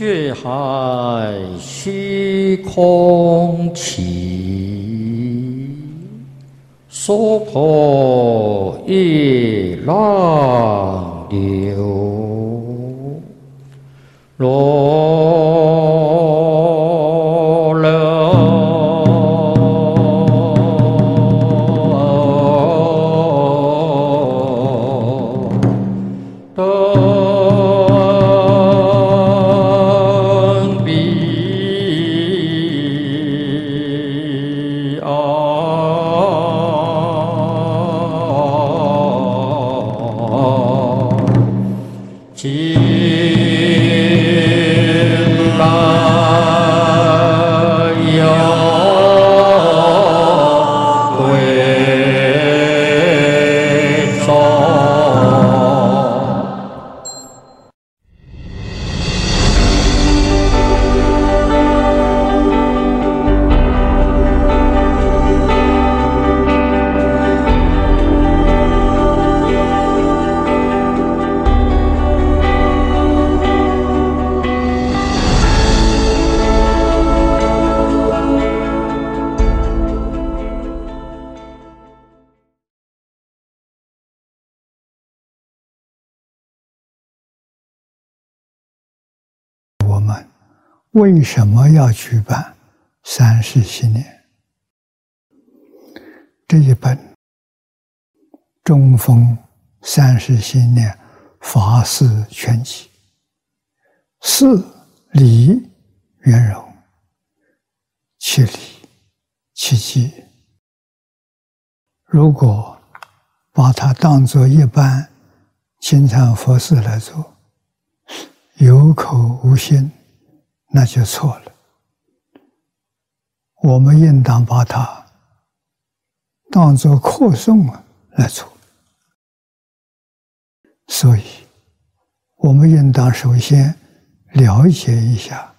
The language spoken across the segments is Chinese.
血海虚空起，娑婆夜浪流，为什么要举办三世系念？这一本《中峰三世系念法事全集》，四理圆融，七理七机。如果把它当作一般经常佛事来做，有口无心。那就错了。我们应当把它当作课诵来做。所以，我们应当首先了解一下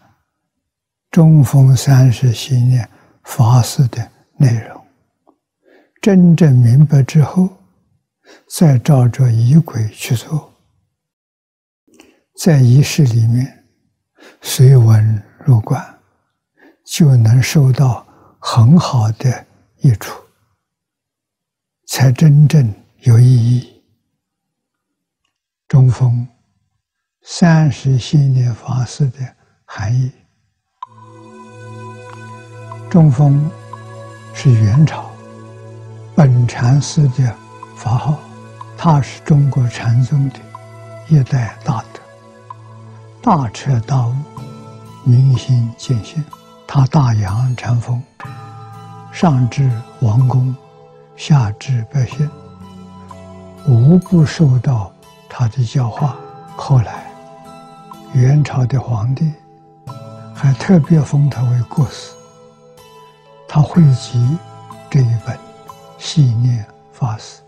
中峰三世系念法事的内容，真正明白之后，再照着仪轨去做，在仪式里面。随文入观，就能受到很好的益处，才真正有意义。中峰三世系念法事的含义，中峰是元朝本禅师的法号，他是中国禅宗的一代大德。大彻大悟，明心见性，他大扬禅风，上至王公，下至百姓，无不受到他的教化。后来，元朝的皇帝还特别封他为国师。他汇集这一本系念法师，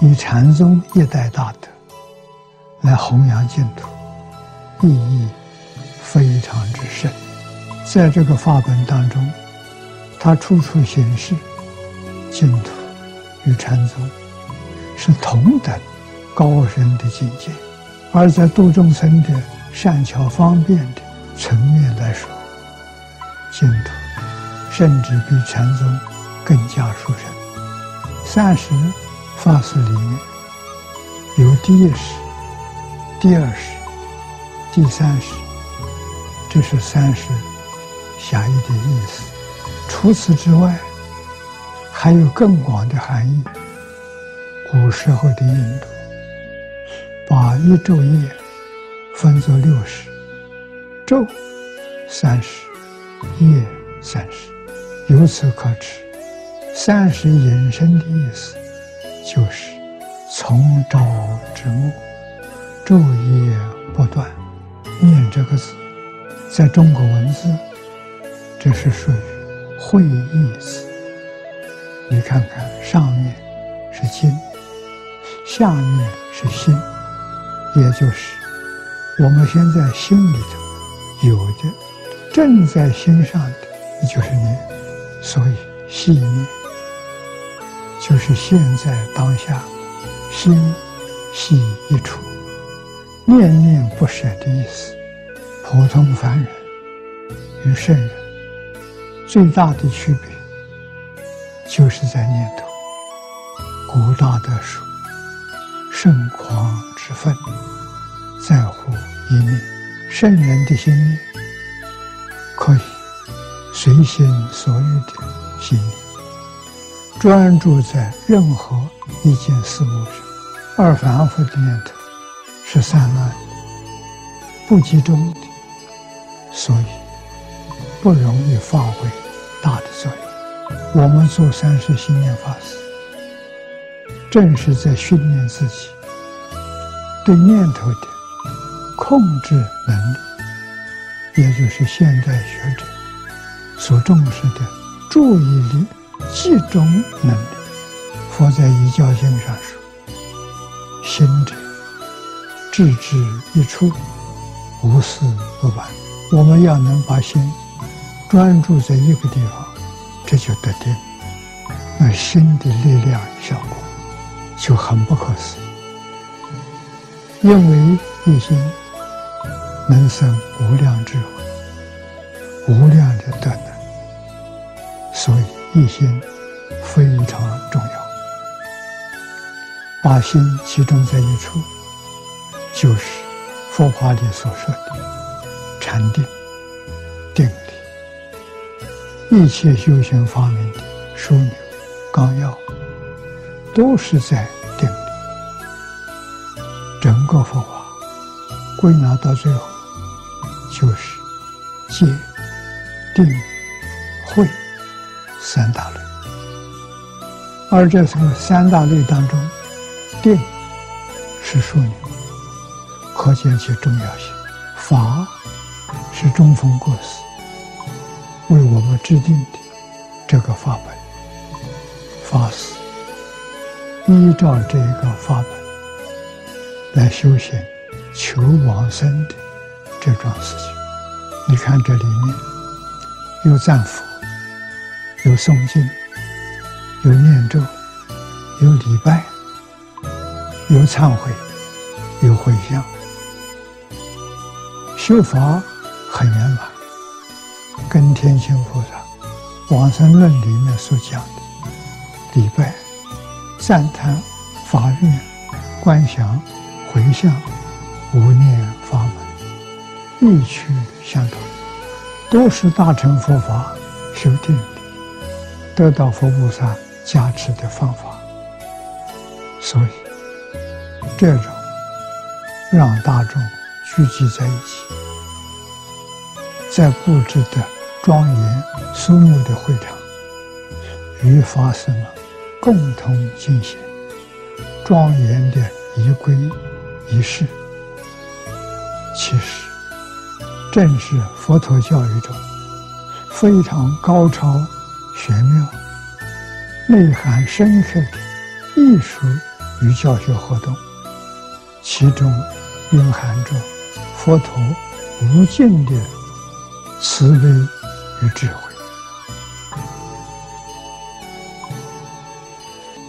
以禅宗一代大德来弘扬净土。意义非常之深，在这个法本当中，它处处显示净土与禅宗是同等高深的境界，而在度众生的善巧方便的层面来说，净土甚至比禅宗更加殊胜。三十法事里面有第一世、第二世。第三世，这是三世狭义的意思。除此之外，还有更广的含义。古时候的印度，把一昼夜分作六时，昼三时，夜三时。由此可知，三时引申的意思，就是从朝至暮，昼夜不断。念这个字，在中国文字，这是属于会意字。你看看，上面是心，下面是心，也就是我们现在心里头有的，正在心上的，就是念。所以系念，就是现在当下心系一处。念念不舍的意思，普通凡人与圣人最大的区别，就是在念头。古大德说：“圣狂之分，在乎一念。圣人的心念，可以随心所欲的心，专注在任何一件事物上，而凡夫的念头是散乱的、不集中的，所以不容易发挥大的作用。我们做三世心念法师。”正是在训练自己对念头的控制能力，也就是现代学者所重视的注意力集中能力。佛在《一教经》上说：“心者，志之一处，无事不办。”我们要能把心专注在一个地方，这就得定。那心的力量效果。就很不可思议，因为一心能生无量智慧、无量的德能，所以一心非常重要。把心集中在一处，就是佛法里所说的禅定、定力。一切修行方面的枢纽、纲要。都是在定力，整个佛法归纳到最后就是戒、定、慧三大类。而这个三大类当中，定是枢纽，可见其重要性。法是中峰过世为我们制定的这个法本，法师。依照这个法本来修行、求往生的这桩事情，你看这里面有赞佛、有诵经、有念咒、有礼拜、有忏悔、有回向，修法很圆满，跟天亲菩萨《往生论》里面所讲的礼拜。赞叹、发愿、观想、回向、无念法门，异曲相同，都是大乘佛法修定的，得到佛菩萨加持的方法。所以，这种让大众聚集在一起，在布置的庄严肃穆的会场，与法师们。共同进行庄严的仪轨仪式，其实正是佛陀教育中非常高超玄妙、内涵深刻的艺术与教学活动，其中蕴含着佛陀无尽的慈悲与智慧。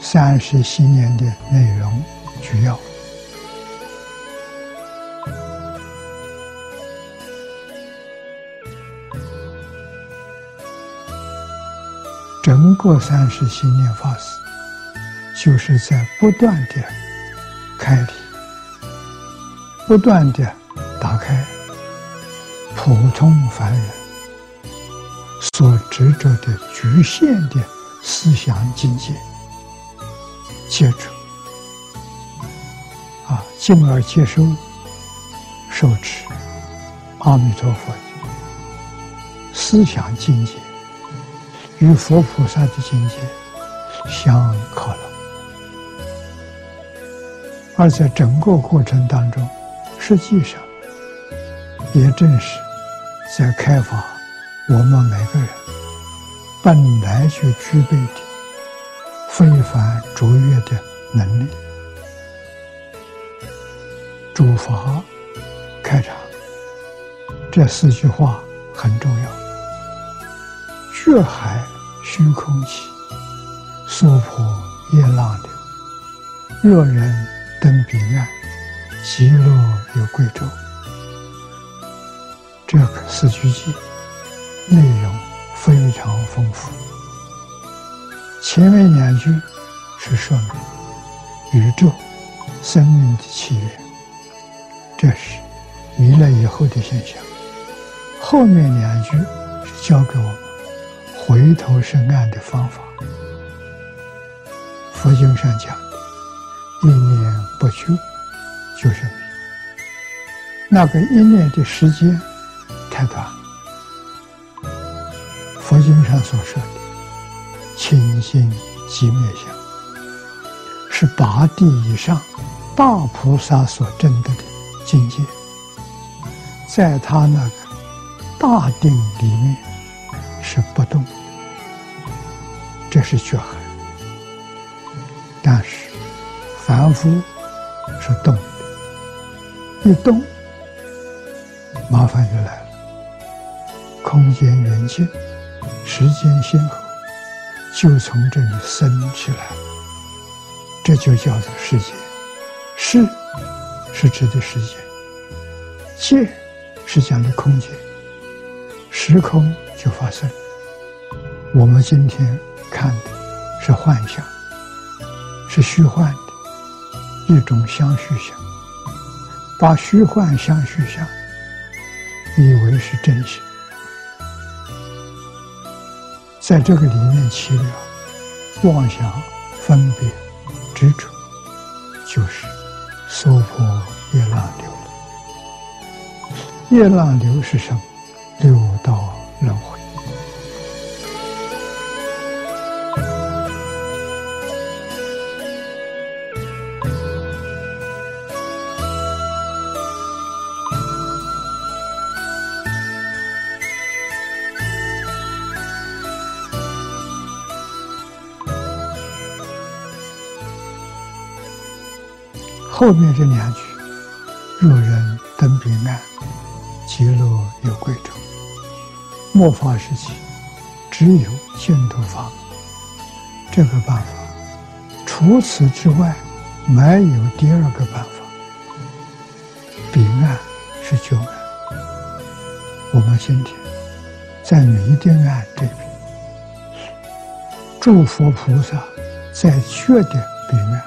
三十心念的内容主要，整个三十心念法师，就是在不断的开，不断的打开普通凡人所执着的局限的思想境界。接触，啊，进而接受、受持阿弥陀佛思想境界，与佛菩萨的境界相靠了。而在整个过程当中，实际上也正是在开发我们每个人本来就具备的。非凡卓越的能力，诸法开场，这四句话很重要。觉海虚空起，娑婆夜浪流，若人登彼岸，极乐有贵州。这个四句偈内容非常丰富。前面两句是说明宇宙生命的起源，这是弥勒以后的现象。后面两句是教给我们回头是岸的方法。佛经上讲“一念不救”，就是迷。那个一念的时间太短。佛经上所说的“清净寂灭相”，是八地以上大菩萨所证得的境界，在他那个大定里面是不动，这是觉海。但是凡夫是动的，一动。麻烦就来了，空间远近，时间先后，就从这里生起来。这就叫做世界。世是指的时间，界是讲的空间，时空就发生。我们今天看的是幻象，是虚幻的一种相续相，把虚幻相续相。以为是真实，在这个里面起了妄想、分别、执着，就是娑婆夜浪流了。业浪流是什么？流后面这两句：“若人登彼岸，极乐有归处。”末法时期，只有净土法。这个办法，除此之外，没有第二个办法。彼岸是觉岸，我们今天在弥定岸这边，诸佛菩萨在觉的彼岸，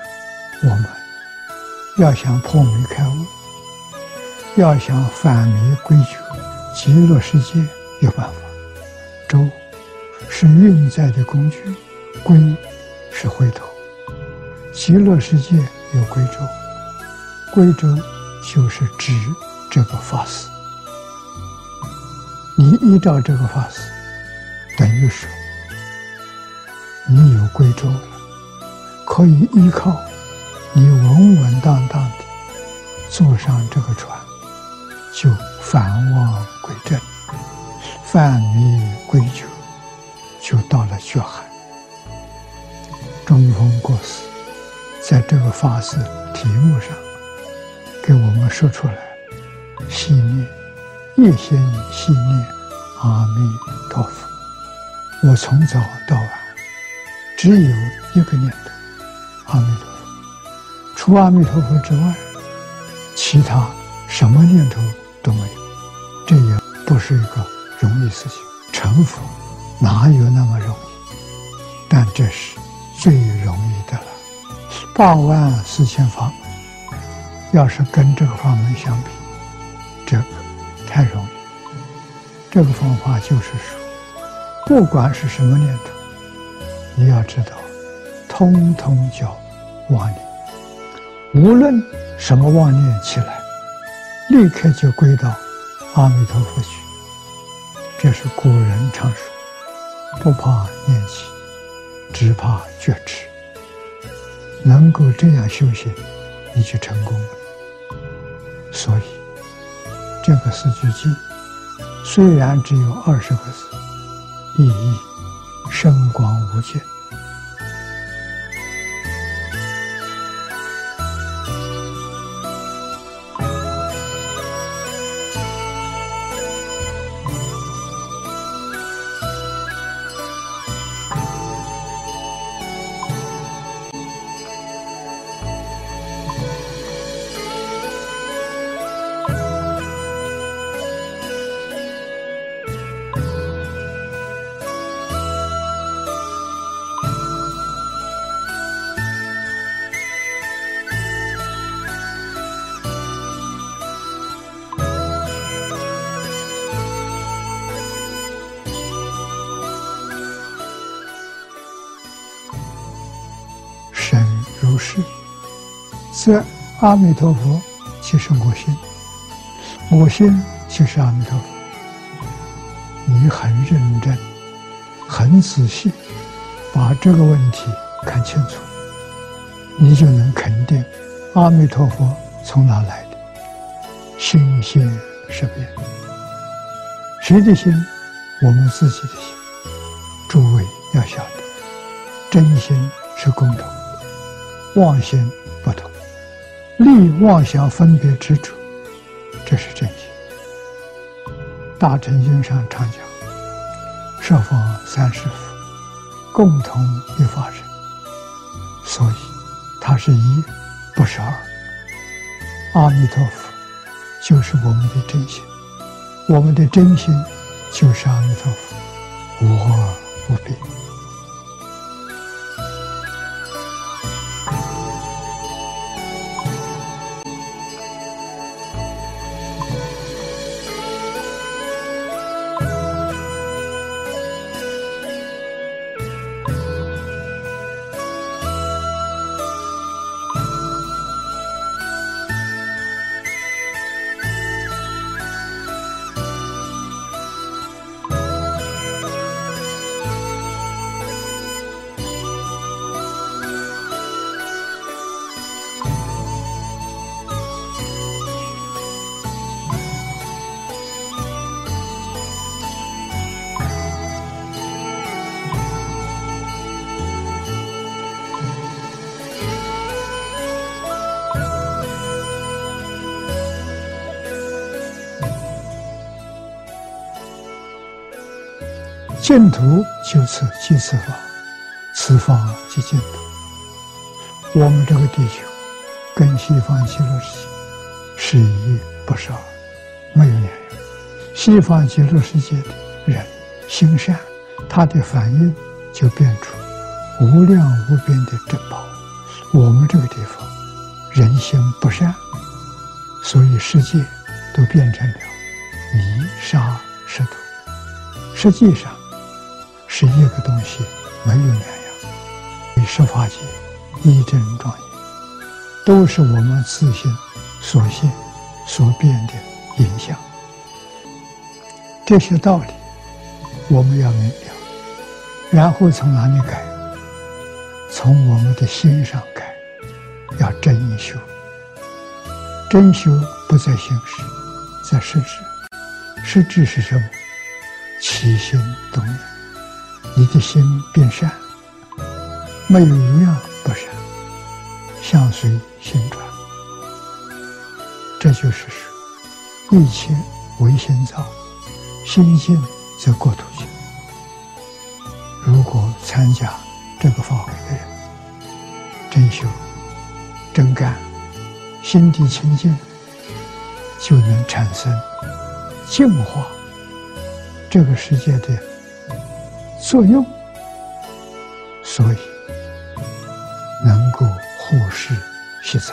我们。要想破迷开悟，要想返迷归觉，极乐世界有办法。周是运载的工具，归是回头。极乐世界有归舟，归舟就是指这个法师。你依照这个法师，等于说你有归舟了，可以依靠。你稳稳当当的坐上这个船，就返妄归真，返迷归觉，就到了觉海。中峰国师在这个法事题目上给我们说出来：系念，一心系念阿弥陀佛。我从早到晚只有一个念头：阿弥陀佛。除阿弥陀佛之外，其他什么念头都没有，这也不是一个容易事情。成佛哪有那么容易？但这是最容易的了。八万四千法门，要是跟这个法门相比，这个太容易。这个方法就是说，不管是什么念头，你要知道，通通叫妄念。无论什么妄念起来，立刻就归到阿弥陀佛去。这是古人常说：“不怕念起，只怕觉迟。”能够这样修行，你就成功了。所以，这个四句偈虽然只有二十个字，意义深广无尽。则阿弥陀佛就是我心，我心就是阿弥陀佛。你很认真、很仔细，把这个问题看清楚，你就能肯定阿弥陀佛从哪来的？心性识变，谁的心？我们自己的心。诸位要晓得，真心是共同，妄心。欲妄想分别执着，这是真心。大乘经上常讲，十方三世佛，共同一法身，所以它是一，不是二。阿弥陀佛就是我们的真心，我们的真心就是阿弥陀佛，无二无别。净土就此即此方，此方即净土。我们这个地球跟西方极乐世界是一不是二，没有两样。西方极乐世界的人心善，他的反应就变出无量无边的珍宝。我们这个地方人心不善，所以世界都变成了泥沙石头。实际上。是一个东西，没有两样。与十法界一真庄严，都是我们自心所现所变的影像。这些道理我们要明了，然后从哪里改？从我们的心上改，要真修。真修不在形式，在实质。实质是什么？起心动念。你的心变善，没有一样不善，相随心转。这就是说，一切唯心造，心净则国土净。如果参加这个法会的人，真修、真干，心地清净，就能产生净化这个世界的。作用，所以能够护世息灾。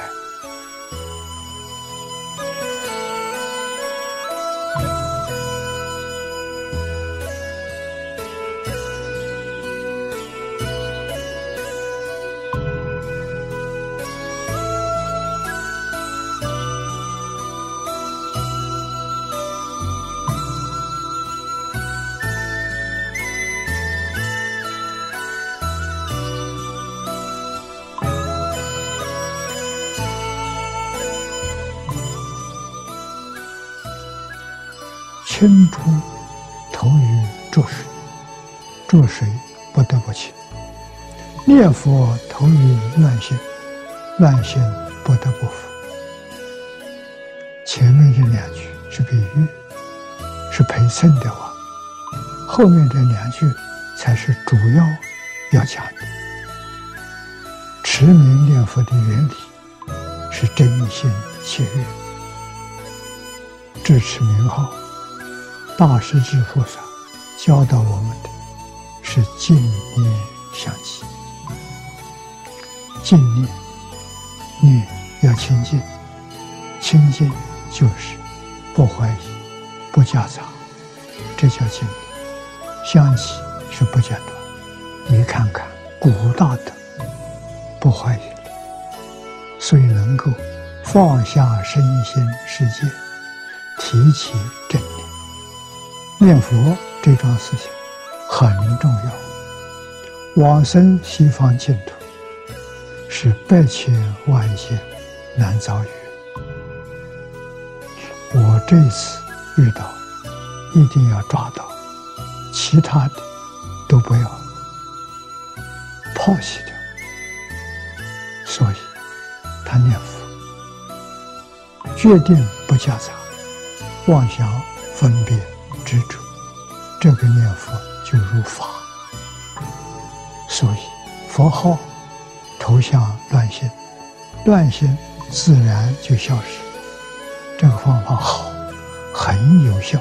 清除头于浊水，浊水不得不清；念佛投于乱心，乱心不得不服。前面这两句是比喻，是陪衬的话，后面这两句才是主要要讲的。持名念佛的原理是真心切愿，支持名号。大师之菩萨教导我们的是净念相继，净念念要清净，清净就是不怀疑、不夹杂，这叫净念。相继是不间断。你看看古大德不怀疑，所以能够放下身心世界，提起正念。佛这桩事情很重要，往生西方净土是百千万劫难遭遇。我这次遇到，一定要抓到，其他的都不要抛弃掉。所以，他念佛，决定不夹杂妄想分别。执着，这个念佛就如法，所以佛号头像乱心，乱心自然就消失。这个方法好，很有效。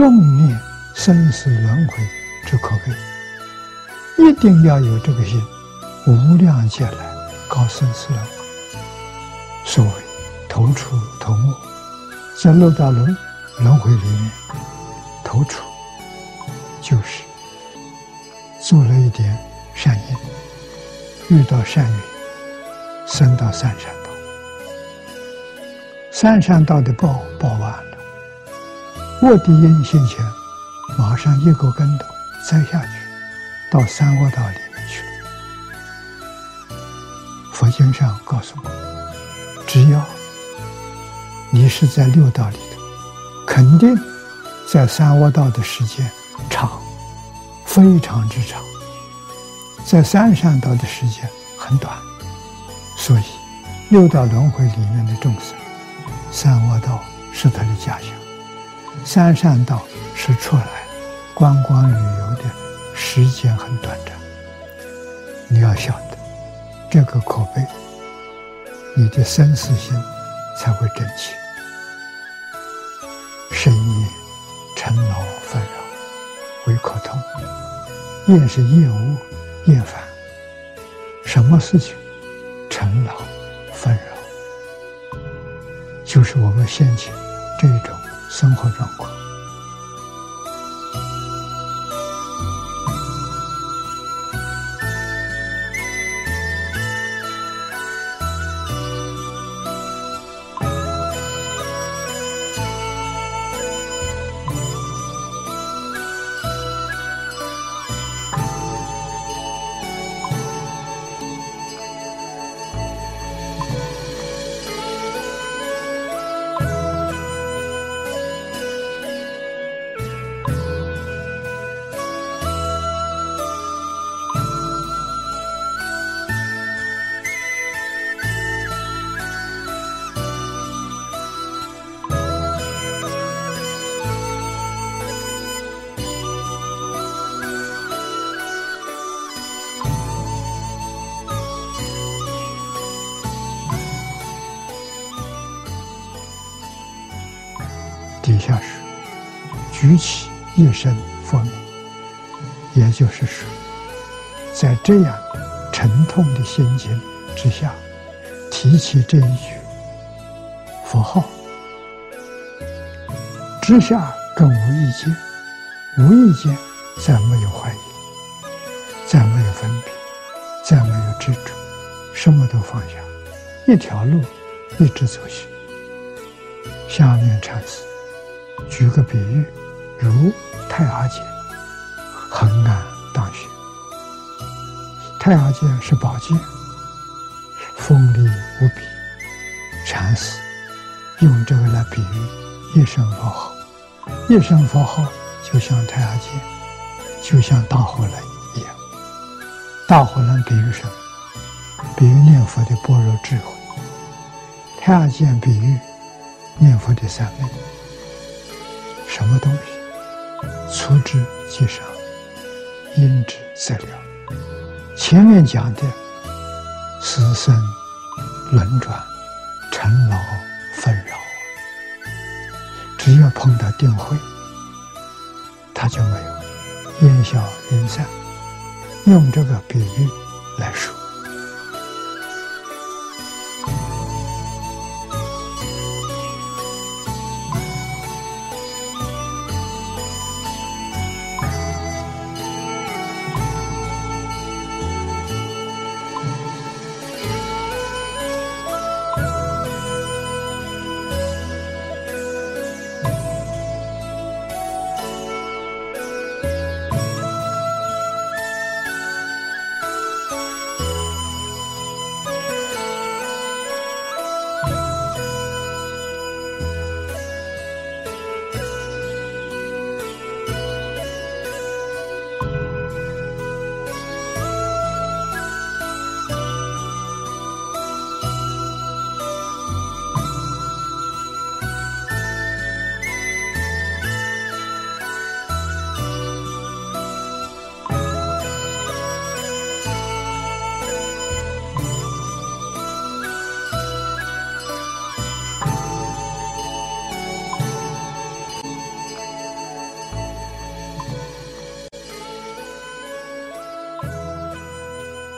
重念生死轮回之可贵，一定要有这个心。无量劫来搞生死轮回，所谓头出头没，在六道轮轮回里面，头出就是做了一点善因，遇到善缘，生到三善道，三善道的报报完了。卧地因现前，马上一个跟头栽下去，到三窝道里面去了。佛经上告诉我，只要你是在六道里头，肯定在三窝道的时间长，非常之长；在三善道的时间很短。所以，六道轮回里面的众生，三窝道是他的家乡。三善道是出来观光旅游的时间很短暂，你要晓得这个口碑，你的生死心才会真切。深夜尘劳纷扰，唯可痛；夜是业恶厌烦，什么事情尘劳纷扰，就是我们现前这种。生活状况。举起一声佛名，也就是说，在这样沉痛的心情之下，提起这一句佛号，之下更无意见，无意间再没有怀疑，再没有分别，再没有执着，什么都放下，一条路一直走去。下面禅师。举个比喻如太阿剑，横安当穴。太阿剑是宝剑，锋利无比。禅师用这个来比喻一声佛号，一声佛号就像太阿剑，就像大火轮一样。大火轮比喻什么？比喻念佛的般若智慧。太阿剑比喻念佛的三昧。什么东西？粗制即上，因之则了。前面讲的死生轮转、尘劳纷扰，只要碰到定慧，它就没有烟消云散。用这个比喻来说。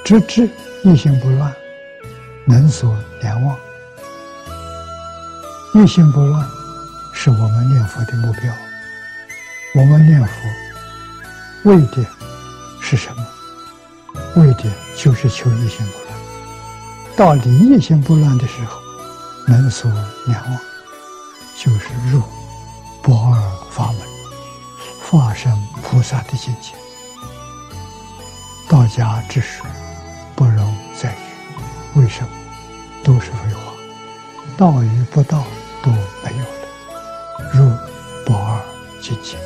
直至一心不乱，能所念忘。一心不乱，是我们念佛的目标。我们念佛为的是什么？为的就是求一心不乱。到离一心不乱的时候，能所念忘，就是入不二法门，化身菩萨的境界。道家之说。为什么？都是废话，道与不道都没有了。入不二境界，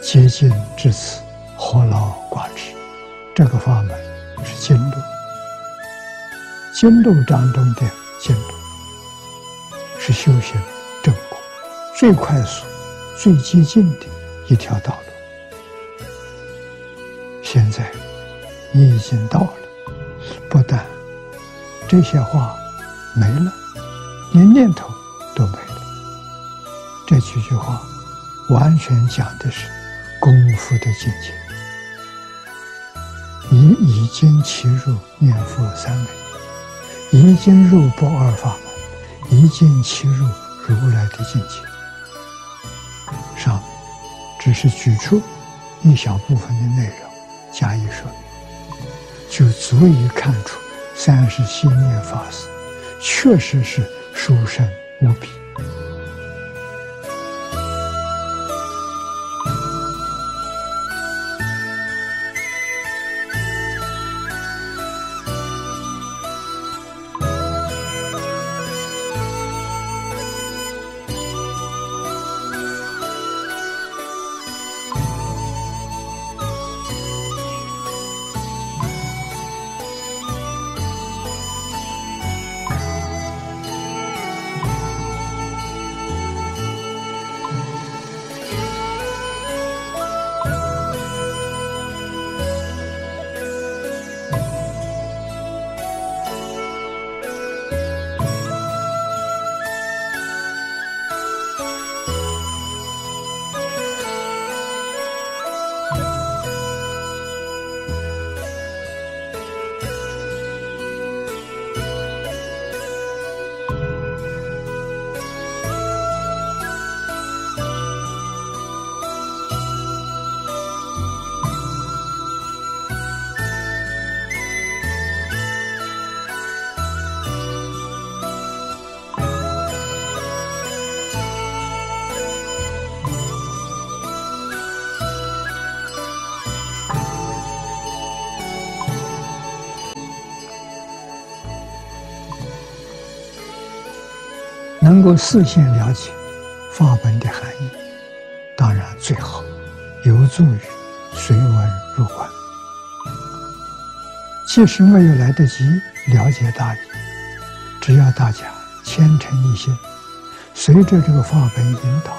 接近至此，何劳挂齿？这个法门是经路，经路当中的经路，是修行正果最快速、最接近的一条道路。现在。你已经到了，不但这些话没了，连念头都没了。这几句话完全讲的是功夫的境界。你已经契入念佛三昧，已经入不二法门，已经契入如来的境界。上面只是举出一小部分的内容加以说明。就足以看出三世心念法师确实是殊胜无比。够事先了解法本的含义，当然最好，有助于随文入观。即使没有来得及了解大意，只要大家虔诚一心，随着这个法本引导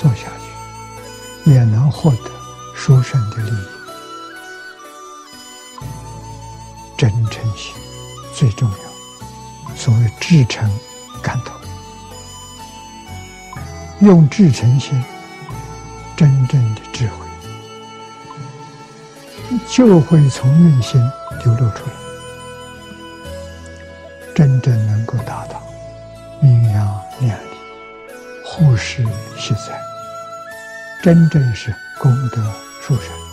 做下去，也能获得殊胜的利益。真诚心最重要，所谓至诚感通，用至诚心，真正的智慧就会从内心流露出来，真正能够达到明扬量理、护世息灾，真正是功德殊胜。